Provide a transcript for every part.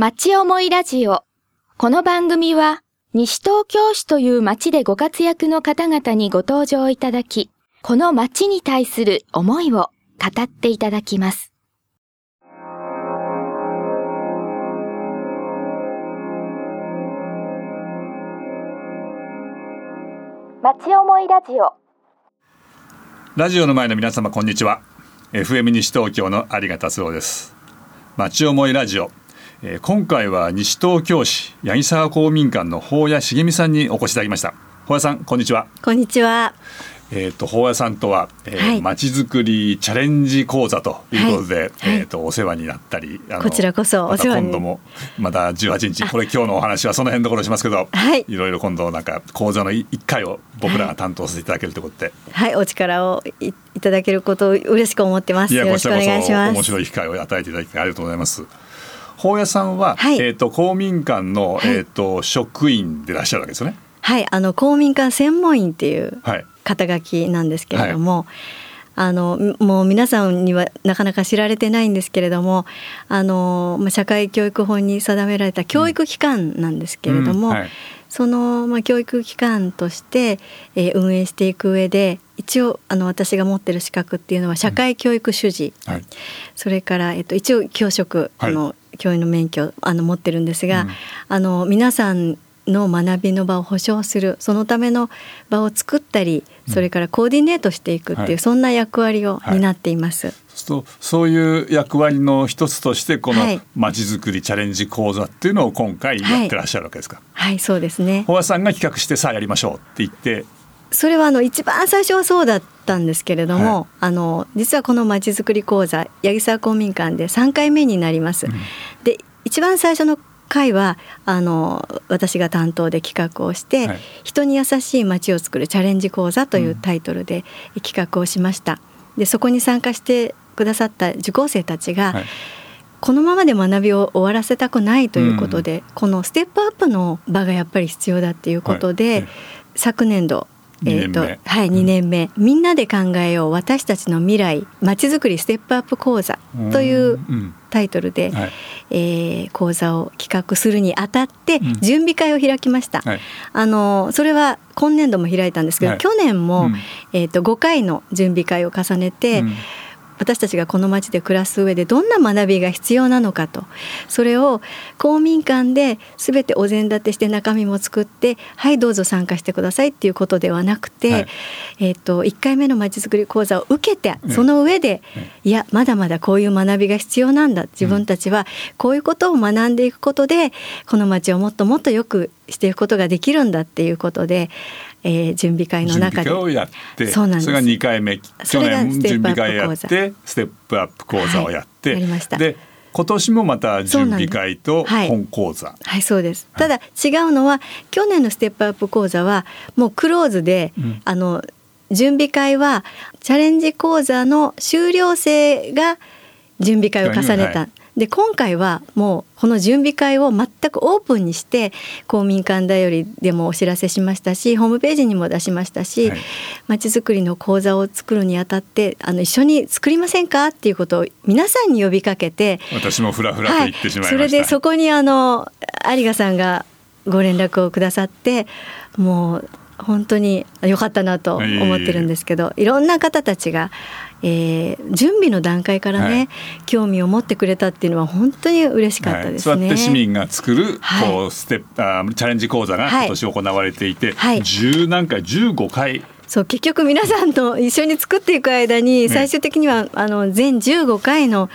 町思いラジオ。この番組は、西東京市という町でご活躍の方々にご登場いただき、この町に対する思いを語っていただきます。町思いラジオ。ラジオの前の皆様こんにちは。FM 西東京の有賀達郎です。町思いラジオ。えー、今回は西東京市八木沢公民館の法谷茂美さんにお越しいただきました。法谷さんこんにちは。こんにちは。えっ、ー、と法谷さんとは、えー、はい、町づくりチャレンジ講座ということで、はい、えっ、とお世話になったりこちらこそお世話に。今度もまた18日。これ今日のお話はその辺のところしますけど、はい、いろいろ今度なんか講座の一回を僕らが担当させていただけるということで、はい、お力をいただけることを嬉しく思ってます。よろしくお願いします。面白い機会を与えていただきありがとうございます。法屋さんは、はい、えっ、ー、と公民館の、はい、えっ、ー、と職員でいらっしゃるわけですよね。はい、あの公民館専門員っていう肩書きなんですけれども。はいあのもう皆さんにはなかなか知られてないんですけれどもあの社会教育法に定められた教育機関なんですけれども、うんうんはい、その、まあ、教育機関として、えー、運営していく上で一応あの私が持ってる資格っていうのは社会教育主事、うんはい、それから、えっと、一応教職の教員の免許あの持ってるんですが、うん、あの皆さんの学びの場を保障するそのための場を作ったりそれからコーディネートしていくっていう、はい、そんな役割を担っています。はい、そうそういう役割の一つとしてこのまちづくりチャレンジ講座っていうのを今回やってらっしゃるわけですか？はい、はい、そうですね。小川さんが企画してさあやりましょうって言ってそれはあの一番最初はそうだったんですけれども、はい、あの実はこのまちづくり講座八木沢公民館で3回目になります。うん、で一番最初の回はあの私が担当で企画をして、はい、人に優しい街を作るチャレンジ講座というタイトルで企画をしました。でそこに参加してくださった受講生たちが、はい。このままで学びを終わらせたくないということで、うん、このステップアップの場がやっぱり必要だっていうことで、はい、昨年度えーとはい、2年目、みんなで考えよう私たちの未来まちづくりステップアップ講座というタイトルで、はい、えー、講座を企画するにあたって準備会を開きました、うんはい、あのそれは今年度も開いたんですけど、去年も、うん、えーと、5回の準備会を重ねて、うん私たちがこの町で暮らす上でどんな学びが必要なのかと。それを公民館で全てお膳立てして中身も作ってはいどうぞ参加してくださいっていうことではなくて、はい、えーと、1回目のまちづくり講座を受けてその上で、いやまだまだこういう学びが必要なんだ。自分たちはこういうことを学んでいくことでこの町をもっともっとよくしていくことができるんだっていうことでえー、準備会の中で。をやってそうなんです。それが2回目。去年準備会やってステップアップ講座をやって、はい、やりました。で今年もまた準備会と本講座、はい、はい、そうです、ただ違うのは去年のステップアップ講座はもうクローズで、うん、あの準備会はチャレンジ講座の修了生が準備会を重ねた、はい、で今回はもうこの準備会を全くオープンにして公民館だよりでもお知らせしましたしホームページにも出しましたしまち、づくりの講座を作るにあたってあの一緒に作りませんか？っていうことを皆さんに呼びかけて私もふらふらと言ってしまいました、はい、それでそこにあの有賀さんがご連絡をくださってもう本当に良かったなと思ってるんですけどいろんな方たちがえー、準備の段階からね、はい、興味を持ってくれたっていうのは本当に嬉しかったですね。はい、座って市民が作る、こうステップあチャレンジ講座が今年行われていて、はい、10何回15回。そう結局皆さんと一緒に作っていく間に最終的には、あの全15回の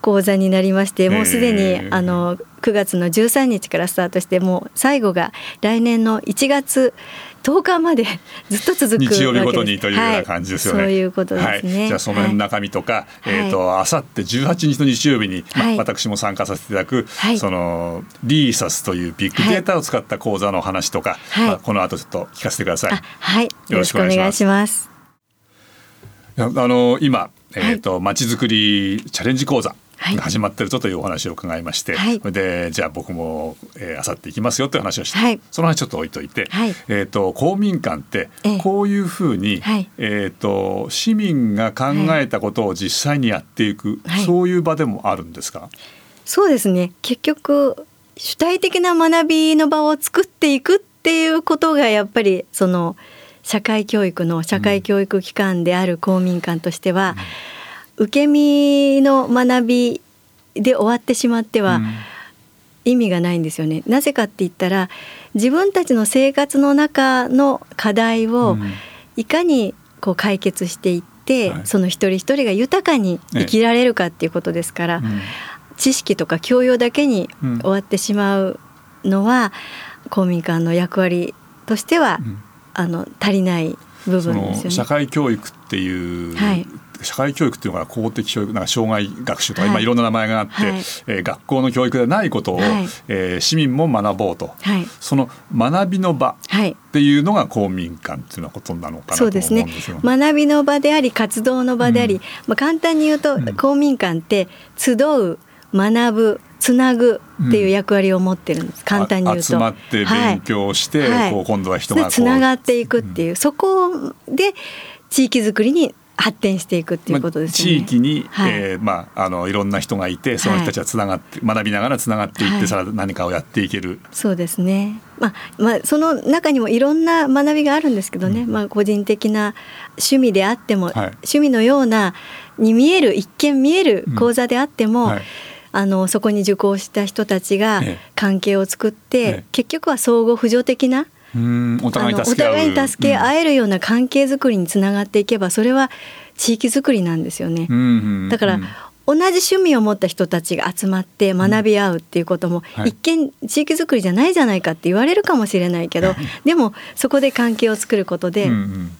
講座になりましてもうすでにあの9月の13日からスタートしてもう最後が来年の1月10日まで ずっと続く日曜日ごとにというような感じですよね。はい、そういうことですね。はい、じゃあその辺の中身とか、はい、えっ、ー、とあさって18日の日曜日に、まあ、私も参加させていただく、そのリーサスというビッグデータを使った講座の話とか、まあ、この後ちょっと聞かせてください。はい、よろしくお願いします。あの今えっ、ー、とまちづくりチャレンジ講座始まってるぞというお話を伺いまして、はい、でじゃあ僕もあさって行きますよという話をして、はい、その話ちょっと置いといて、はい、えーと、公民館ってこういうふうに、えーと、市民が考えたことを実際にやっていく、そういう場でもあるんですか？そうですね。結局主体的な学びの場を作っていくっていうことがやっぱりその社会教育の社会教育機関である公民館としては、うん、受け身の学びで終わってしまっては意味がないんですよね。なぜかって言ったら自分たちの生活の中の課題をいかにこう解決していって、うん、その一人一人が豊かに生きられるかっていうことですから、知識とか教養だけに終わってしまうのは、公民館の役割としては、あの足りない部分ですよね。社会教育っていう、はい、社会教育っていうのが公的教育なんか障害学習とか、はい、今いろんな名前があって、はい、えー、学校の教育でないことを、はい、えー、市民も学ぼうと、はい、その学びの場っていうのが公民館っていうようなことなのかなと思うんですよ、ね、そうですね。学びの場であり活動の場であり、うん、まあ、簡単に言うと、うん、公民館って集う学ぶつなぐっていう役割を持ってるんです、うん、簡単に言うと。集まって勉強して、はい、こう今度は人がつながっていくっていう、そこで地域づくりに発展していくっていうことですね。まあ、地域に、はい、えー、まああのいろんな人がいてその人たちはつながって、はい、学びながらつながっていって、はい、さら何かをやっていける。そうですね。まあまあその中にもいろんな学びがあるんですけどね。うん、まあ個人的な趣味であっても、趣味のようなに見える一見見える講座であっても。うんあのそこに受講した人たちが関係を作って、ええ、結局は相互扶助的なお互いに助け合えるような関係づくりにつながっていけばそれは地域づくりなんですよね。だから、同じ趣味を持った人たちが集まって学び合うっていうことも、一見地域づくりじゃないじゃないかって言われるかもしれないけどでもそこで関係を作ることで、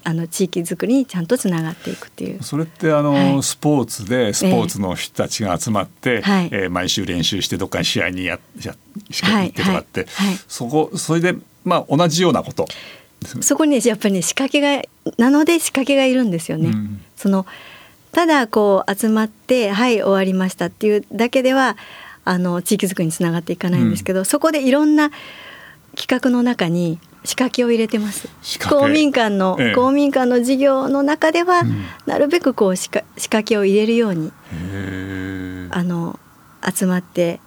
あの地域づくりにちゃんとつながっていくっていう。それってあの、はい、スポーツでスポーツの人たちが集まって、え毎週練習してどっかに試合にややしか行ってとかって、はい。はい、そこそれでまあ同じようなこと。そこにやっぱりね仕掛けがなので仕掛けがいるんですよね。うん、そのただこう集まってはい終わりましたっていうだけではあの地域づくりにつながっていかないんですけど、うん、そこでいろんな企画の中に仕掛けを入れてます。公民館の、ええ、公民館の事業の中では、うん、なるべくこう仕掛けを入れるようにあの集まって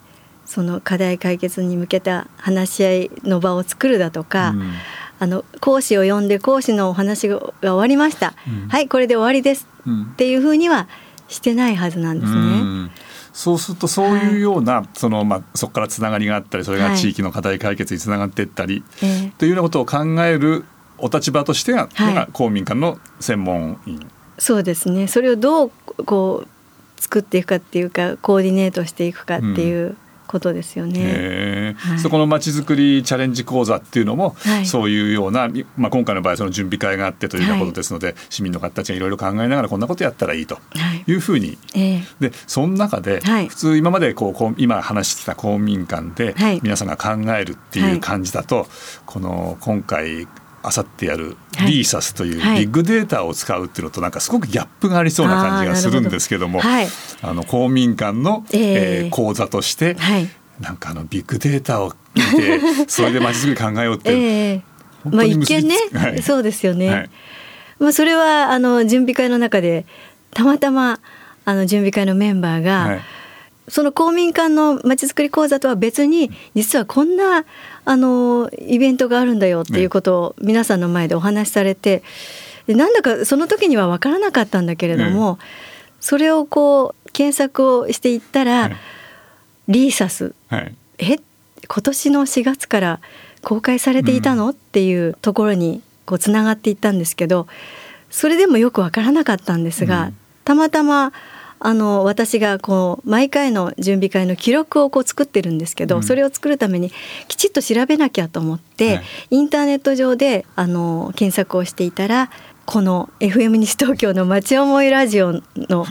その課題解決に向けた話し合いの場を作るだとか、うん、あの講師を呼んで講師のお話が終わりました、うん、はいこれで終わりです、うん、っていうふうにはしてないはずなんですね。そうするとそういうような、はい、そのまあそこからつながりがあったりそれが地域の課題解決につながっていったり、はい、というようなことを考えるお立場としてが、はい、公民館の専門員。そうですね。それをどうこう作っていくかっていうかコーディネートしていくかっていう、うんことですよね。はい、そこのまちづくりチャレンジ講座っていうのも、はい、そういうような、まあ、今回の場合その準備会があってというようなことですので、はい、市民の方たちがいろいろ考えながらこんなことやったらいいとい。うふうに、えー、でその中で、普通今までこう今話してきた公民館で皆さんが考えるっていう感じだと、この今回あさってやるリーサスというビッグデータを使うっていうのとなんかすごくギャップがありそうな感じがするんですけども、はい、あの公民館の、えー、講座として、はい、なんかあのビッグデータを見て それでまちづくり考えようって、えー、まあ一見ね、はい、そうですよね。はい、まあそれはあの準備会の中でたまたまあの準備会のメンバーが、はいその公民館のまちづくり講座とは別に実はこんなあのイベントがあるんだよっていうことを皆さんの前でお話しされて、ね、なんだかその時には分からなかったんだけれども、それをこう検索をしていったら、リーサス、はい、え今年の4月から公開されていたの、っていうところにこうつながっていったんですけどそれでもよく分からなかったんですが、たまたまあの私がこう毎回の準備会の記録をこう作ってるんですけど、うん、それを作るためにきちっと調べなきゃと思って、はい、インターネット上であの検索をしていたらこの FM 西東京の「町思いラジオ」の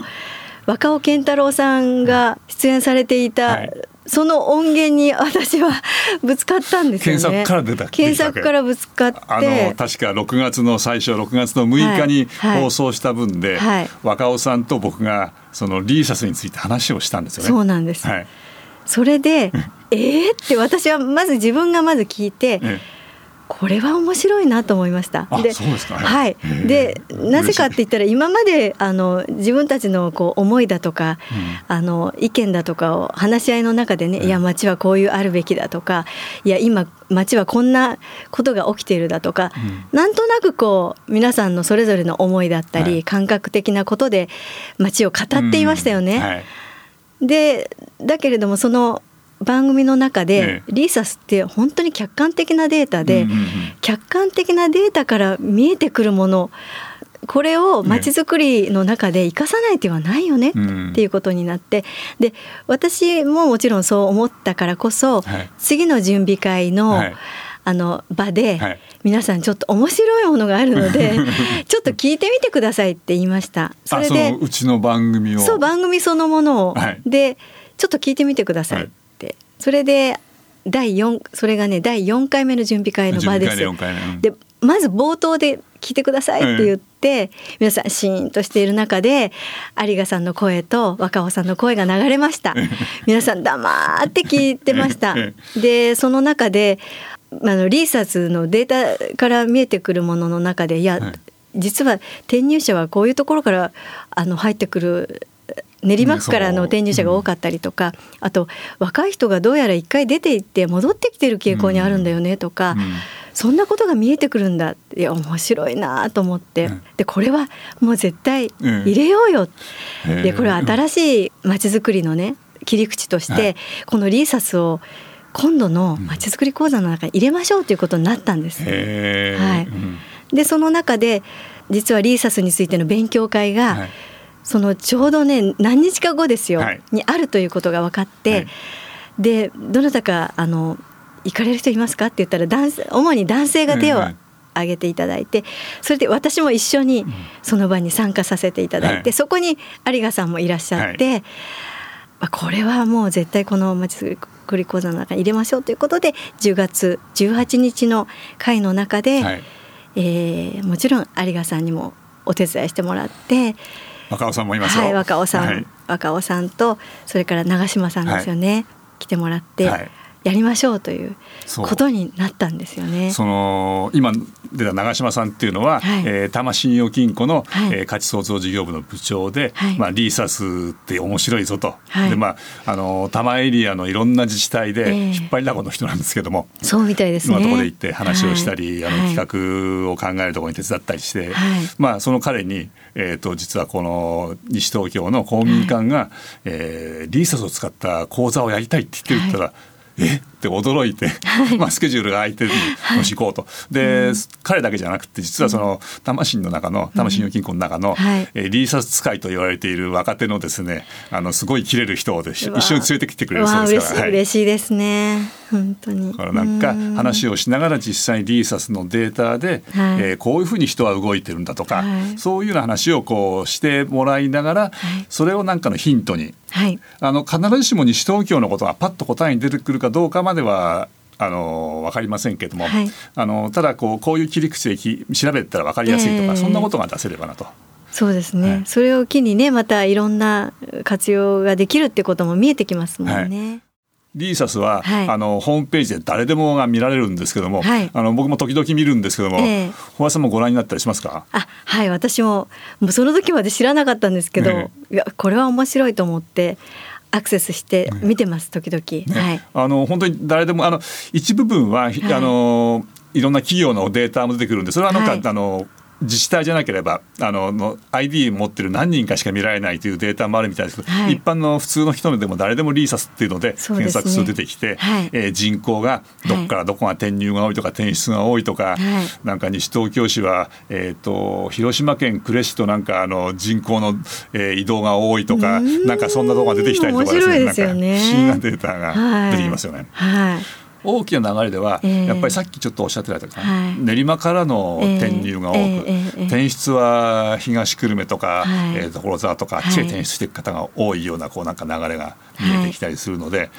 若尾健太郎さんが出演されていた、はいその音源に私は ぶつかったんですよね。検索から出た検索からぶつかってあの確か6月の最初6月の6日に放送した分で、はいはい、若尾さんと僕がそのリーサスについて話をしたんですよね。そうなんです。はい、それでえーって私はまず自分がまず聞いて。ええこれは面白いなと思いました。で、そうですか、ね、はい。で、なぜかって言ったら今まであの自分たちのこう思いだとか、うん、あの意見だとかを話し合いの中でね、いや町はこういうあるべきだとか、いや今町はこんなことが起きているだとか、うん、なんとなくこう皆さんのそれぞれの思いだったり、はい、感覚的なことで町を語っていましたよね。うん。はい、でだけれどもその番組の中で、リーサスって本当に客観的なデータで、客観的なデータから見えてくるものこれをまちづくりの中で生かさない手はないよねっていうことになってで私ももちろんそう思ったからこそ、次の準備会の、あの場で、皆さんちょっと面白いものがあるので ちょっと聞いてみてくださいって言いました。それでうちの番組を。そう番組そのものを、でちょっと聞いてみてくださいそれで第4それがね第4回目の準備会の場です。でまず冒頭で聞いてくださいって言って、皆さんシーンとしている中で有賀さんの声と若尾さんの声が流れました。皆さん黙って聞いてました。でその中であのリーサスのデータから見えてくるものの中でいや、実は転入者はこういうところからあの入ってくる練馬区からの転入者が多かったりとか、あと若い人がどうやら一回出て行って戻ってきてる傾向にあるんだよねとか、そんなことが見えてくるんだいや面白いなと思って、でこれはもう絶対入れようよ、でこれは新しいまちづくりのね切り口として、このリーサスを今度のまちづくり講座の中に入れましょうということになったんです。はい、でその中で実はリーサスについての勉強会が、はいそのちょうどね何日か後ですよ、はい、にあるということが分かって、はい、でどなたかあの行かれる人いますか？って言ったら男性主に男性が手を挙げていただいてそれで私も一緒にその場に参加させていただいて、そこに有賀さんもいらっしゃって、まあ、これはもう絶対このまちづくり講座の中に入れましょうということで10月18日の会の中で、はい、えー、もちろん有賀さんにもお手伝いしてもらって。若尾さんもいますはい、若尾さん、はい、若尾さんとそれから長嶋さんですよね、はい、来てもらって、やりましょうということになったんですよね。その今出た長嶋さんっていうのは、はい、えー、多摩信用金庫の、はい、えー、価値創造事業部の部長で、はい、まあリーサスって面白いぞと、はい、でまああの多摩エリアのいろんな自治体で引っ張りだこの人なんですけども、えー、そうみたいですね。ところで行って話をしたり、あの企画を考えるところに手伝ったりして、まあその彼にえーと、実はこの西東京の公民館が、はい、えー、リーサスを使った講座をやりたいって言って言ったら、はいえって驚いて、はい、まあスケジュールが空いてるもし行こうと。で、うん、彼だけじゃなくて実はその魂の中の魂の金庫の中の、うんはい、えー、リーサス使いと言われている若手のですねあのすごい切れる人を一緒に連れてきてくれるそうですから、はい、嬉しいですね。本当に。だからなんか話をしながら実際にリーサスのデータで、はい、えー、こういうふうに人は動いてるんだとか、はい、そういうような話をこうしてもらいながら、それをなんかのヒントにはい、あの必ずしも西東京のことがパッと答えに出てくるかどうかまではあの分かりませんけれども、はい、あのただこうこういう切り口で調べたら分かりやすいとか、えー、そんなことが出せればなと。そうですね、はい、それを機にねまたいろんな活用ができるってことも見えてきますもんね。リーサスは、はい、あのホームページで誰でもが見られるんですけども、はい、あの僕も時々見るんですけども、えー、小林さんもご覧になったりしますか？あはい私ももうその時まで知らなかったんですけど、えー、いやこれは面白いと思ってアクセスして見てます、時々、ね、はい、あの本当に誰でもあの一部分は、はい、あのいろんな企業のデータも出てくるんでそれはなんか、はい、あの自治体じゃなければあのの ID 持ってる何人かしか見られないというデータもあるみたいですけど、はい、一般の普通の人でも誰でもリーサスっていうので検索数出てきて、ねはい、えー、人口がどこからどこが転入が多いとか転出が多いとか、はい、なんか西東京市は、えーと、広島県呉市となんかあの人口の、えー、移動が多いとかなんかそんなとこが出てきたりとかですね。なんか不思議なデータが出てきますよね。はい大きな流れでは、やっぱりさっきちょっとおっしゃってたけど、練馬からの転入が多く、転出は東久留米とか、えー、所沢とかあっちへ転出していく方が多いようなこうなんか流れが見えてきたりするので、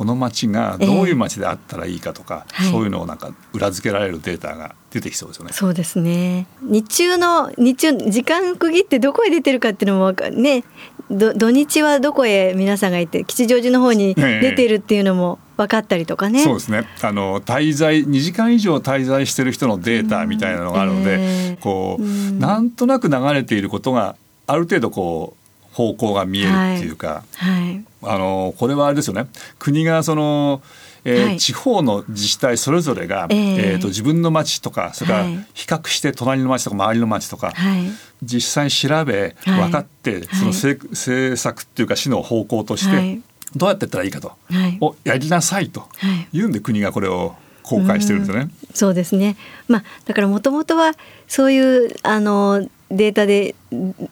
この町がどういう町であったらいいかとか、そういうのをなんか裏付けられるデータが出てきそうですよね。そうですね。日中の日中時間区切ってどこへ出てるかっていうのもね土日はどこへ皆さんが行って吉祥寺の方に出てるっていうのも分かったりとかね。そうですね。あの滞在2時間以上滞在してる人のデータみたいなのがあるので、うん。えー、こう、うん、なんとなく流れていることがある程度こう方向が見えるっていうか、はい。はい、あのこれはあれですよね。国がそのえー、はい、地方の自治体それぞれが、えー、えーと自分の町とかそれから比較して隣の町とか周りの町とか、はい、実際に調べ分かって、その政策っていうか市の方向として、どうやってやったらいいかと、をやりなさいというんで国がこれを公開してるんですね。うそうですね。まあだからもともとはそういうあのデータで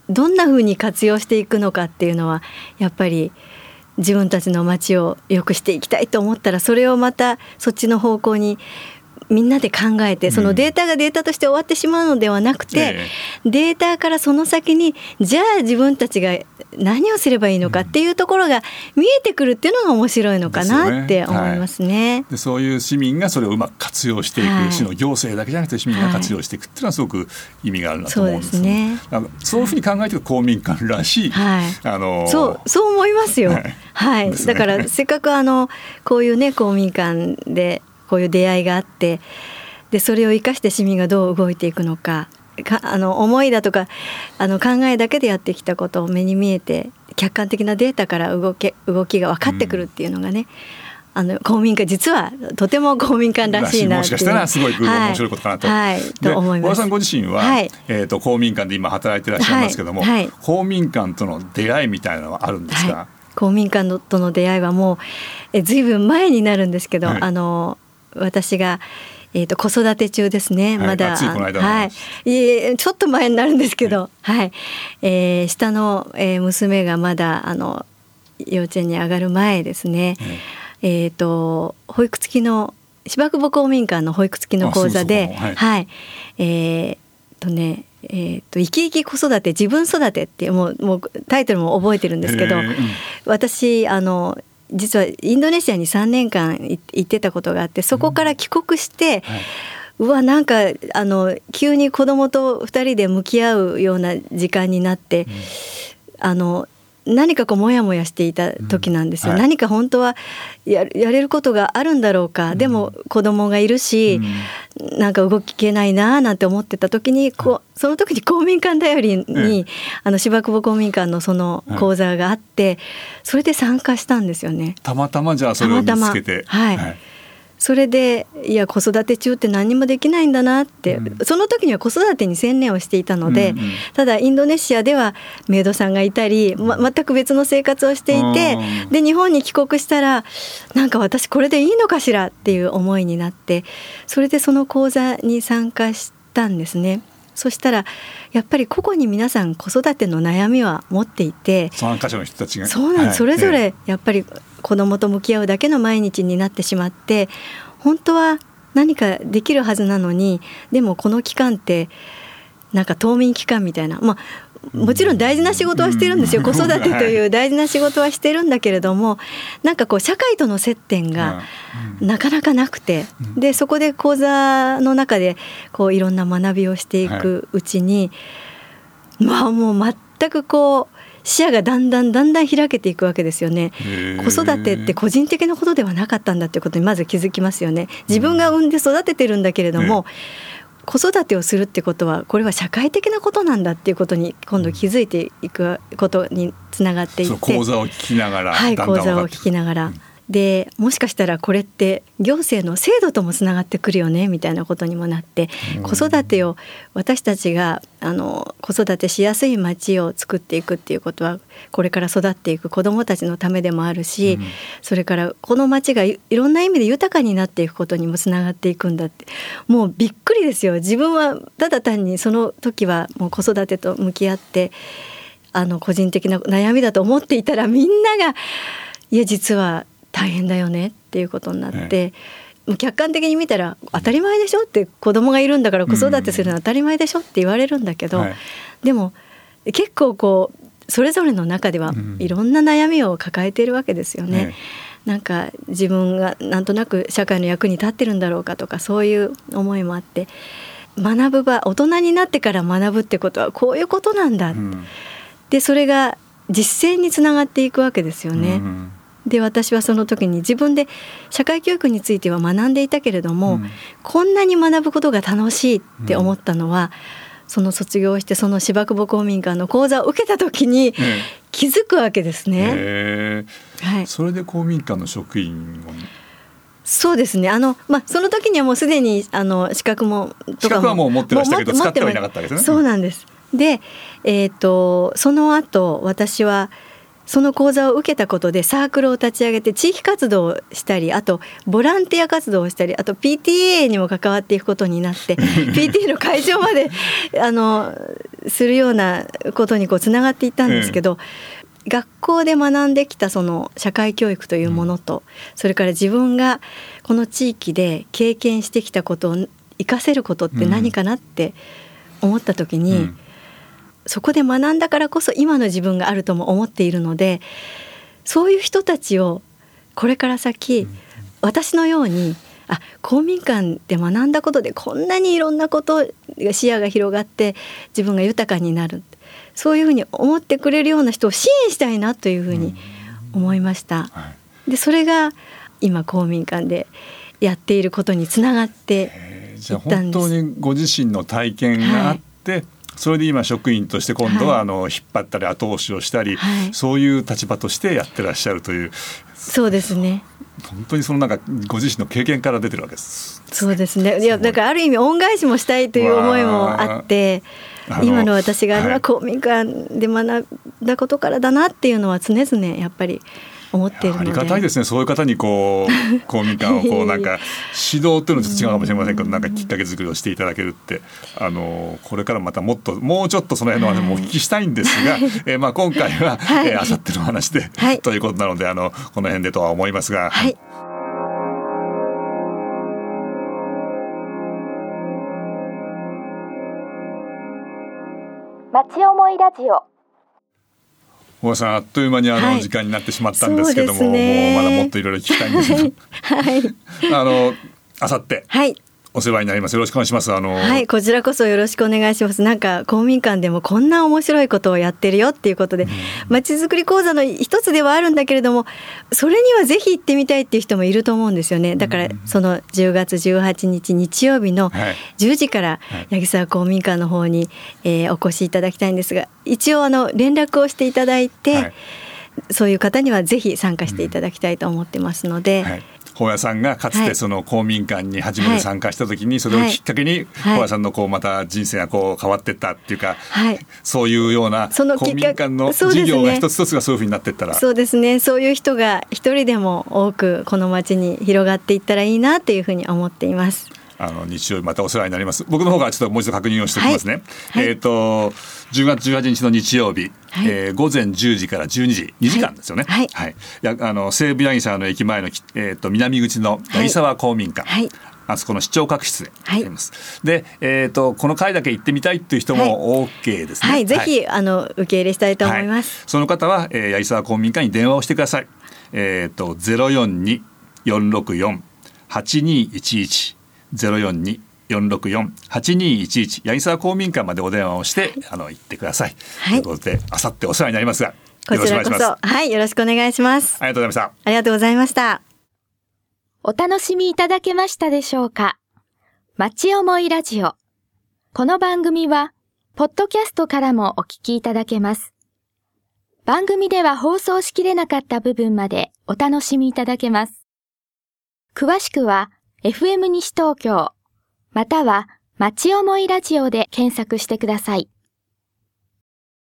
どんなふうに活用していくのかっていうのはやっぱり自分たちの街を良くしていきたいと思ったらそれをまたそっちの方向にみんなで考えてそのデータがデータとして終わってしまうのではなくて、うん、データからその先にじゃあ自分たちが何をすればいいのかっていうところが見えてくるっていうのが面白いのかなって思いますね。ねはい、でそういう市民がそれをうまく活用していく、はい、市の行政だけじゃなくて市民が活用していくっていうのはすごく意味があるなと思うんですそうね。そういうふうに考えて公民館らしい、はい、あのそうそう思いますよ。はい、ね、だからせっかくあのこういうね公民館でこういう出会いがあってでそれを生かして市民がどう動いていくのかかあの思いだとかあの考えだけでやってきたことを目に見えて客観的なデータから動け動きが分かってくるっていうのがね、うん。あの公民館実はとても公民館らしいなもしかしたらすごい面白いことかなと。はい、はい、と思います。さんご自身は、はい、えっ、ー、と公民館で今働いていらっしゃいますけども、はい、公民館との出会いみたいなのはあるんですか？公民館との出会いはもうえずいぶん前になるんですけど、あの私がえーと、子育て中ですね、はい、まだはい、ちょっと前になるんですけど、はい、はい、えー、下の、えー、娘がまだあの幼稚園に上がる前ですね、えっ、ー、と保育付きの芝久保公民館の保育付きの講座で、はい、はい、えー、とねえーと、生き生き子育て自分育てってもうもうタイトルも覚えてるんですけど、私あの実はインドネシアに3年間行ってたことがあってそこから帰国して、うん。はい、うわなんかあの急に子供と2人で向き合うような時間になって、うん、あの何かこうモヤモヤしていた時なんですよ、うん。はい、何か本当はややれることがあるんだろうか、うん、でも子供がいるし、うん、なんか動きけないななんて思ってた時にこうその時に公民館だよりに、あの芝久保公民館のその講座があって、それで参加したんですよね。たまたまじゃあそれを見つけて。はい、はいそれでいや子育て中って何もできないんだなって、うん、その時には子育てに専念をしていたので、うんうん、ただインドネシアではメイドさんがいたり、ま、全く別の生活をしていて、で日本に帰国したらなんか私これでいいのかしらっていう思いになってそれでその講座に参加したんですね。そしたらやっぱり個々に皆さん子育ての悩みは持っていて参加者の人たちが。そうなん、はい、それぞれやっぱり子供と向き合うだけの毎日になってしまって本当は何かできるはずなのにでもこの期間ってなんか冬眠期間みたいなまあもちろん大事な仕事はしてるんですよ。子育てという大事な仕事はしてるんだけれどもなんかこう社会との接点がなかなかなくてでそこで講座の中でこういろんな学びをしていくうちにまあもう全くこう視野がだんだんだんだん開けていくわけですよね。子育てって個人的なことではなかったんだっていうことにまず気づきますよね。自分が産んで育ててるんだけれども、子育てをするってことはこれは社会的なことなんだっていうことに今度気づいていくことにつながっていって。講座を聞きながらはい講座を聞きながら、うんでもしかしたらこれって行政の制度ともつながってくるよねみたいなことにもなって、子育てを私たちがあの子育てしやすい町を作っていくっていうことはこれから育っていく子どもたちのためでもあるし、うん、それからこの町がいろんな意味で豊かになっていくことにもつながっていくんだって。もうびっくりですよ。自分はただ単にその時はもう子育てと向き合ってあの個人的な悩みだと思っていたらみんながいや実は大変だよねっていうことになって。もう客観的に見たら当たり前でしょって子供がいるんだから子育てするのは当たり前でしょって言われるんだけど、でも結構こうそれぞれの中ではいろんな悩みを抱えているわけですよね。なんか自分がなんとなく社会の役に立ってるんだろうかとかそういう思いもあって学ぶ場大人になってから学ぶってことはこういうことなんだ、うん、でそれが実践につながっていくわけですよね。うんで私はその時に自分で社会教育については学んでいたけれども、うん、こんなに学ぶことが楽しいって思ったのは、うん、その卒業してその芝久保公民館の講座を受けた時に気づくわけですね。はい、それで公民館の職員をそうですね。あのまあその時にはもうすでにあの資格も資格はもう持ってましたけど使ってはいなかったですね。そうなんです。で、えっ、ー、とその後私はその講座を受けたことでサークルを立ち上げて地域活動をしたりあとボランティア活動をしたりあと PTA にも関わっていくことになって PTA の会場まであのするようなことにこうつながっていったんですけど、学校で学んできたその社会教育というものと、それから自分がこの地域で経験してきたことを生かせることって何かなって思った時に、うんそこで学んだからこそ今の自分があるとも思っているのでそういう人たちをこれから先、私のようにあ公民館で学んだことでこんなにいろんなことが視野が広がって自分が豊かになる。そういうふうに思ってくれるような人を支援したいなというふうに思いました。でそれが今公民館でやっていることにつながっていったんです。じゃあ本当にご自身の体験があって、はいそれで今職員として今度はあの引っ張ったり後押しをしたり、はい、そういう立場としてやってらっしゃるというそうですね。本当にそのなんかご自身の経験から出てるわけです。そうですね。いやだからある意味恩返しもしたいという思いもあって今の私が公民館で学んだことからだなっていうのは常々やっぱり思っているありがたいですね。そういう方にこう 公民館をこうなんか指導っていうのはちょっと違うかもしれませんけどなんかきっかけ作りをしていただけるってあのこれからまたもっともうちょっとその辺の話もお聞きしたいんですが、はい、えー、まあ今回は、はい、えー、あさっての話で、はい、ということなのであのこの辺でとは思いますが。はい。町思いラジオ大さんあっという間にあの時間になってしまったんですけども、はいね、もうまだもっといろいろ聞きたいんですけど、はい、あのあさって、はい、お世話になります。よろしくお願いします。あのはいこちらこそよろしくお願いします。なんか公民館でもこんな面白いことをやってるよっていうことでまち、づくり講座の一つではあるんだけれどもそれにはぜひ行ってみたいっていう人もいると思うんですよね。だからその10月18日日曜日の10時から八木沢公民館の方に、えー、お越しいただきたいんですが一応あの連絡をしていただいて、はい、そういう方にはぜひ参加していただきたいと思ってますので。はい高野さんがかつてその公民館に初めて参加した時にそれをきっかけに高野さんのこうまた人生がこう変わっていったっていうか、そういうような公民館の事業が一つ一つがそういうふうになっていったら。そうですね。そういう人が一人でも多くこの町に広がっていったらいいなっていうふうに思っています。あの日曜日またお世話になります。僕の方がちょっともう一度確認をしておきますね。はい、えっ、ー、と10月18日の日曜日、はい、えー、午前10時から12時2時間ですよね。はい。はい、やあの西武柳沢の駅前のえっ、ー、と南口の八木沢公民館。はいあそこの市長閣室であります。はい、で、えっ、ー、とこの会だけ行ってみたいっていう人も OK ですね。はい、はい、ぜひ、あの受け入れしたいと思います。その方は、えー、八木沢公民館に電話をしてください。えっ、ー、とゼロ四二四六四八二一一ゼロ四二464-8211八沢公民館までお電話をして、あの行ってください。はい、ということであさってお世話になりますがこちらこそはいよろしくお願いします。ありがとうございました。ありがとうございました。お楽しみいただけましたでしょうか町思いラジオ。この番組は、ポッドキャストからもお聞きいただけます。番組では放送しきれなかった部分までお楽しみいただけます。詳しくは、FM 西東京または、町思いラジオで検索してください。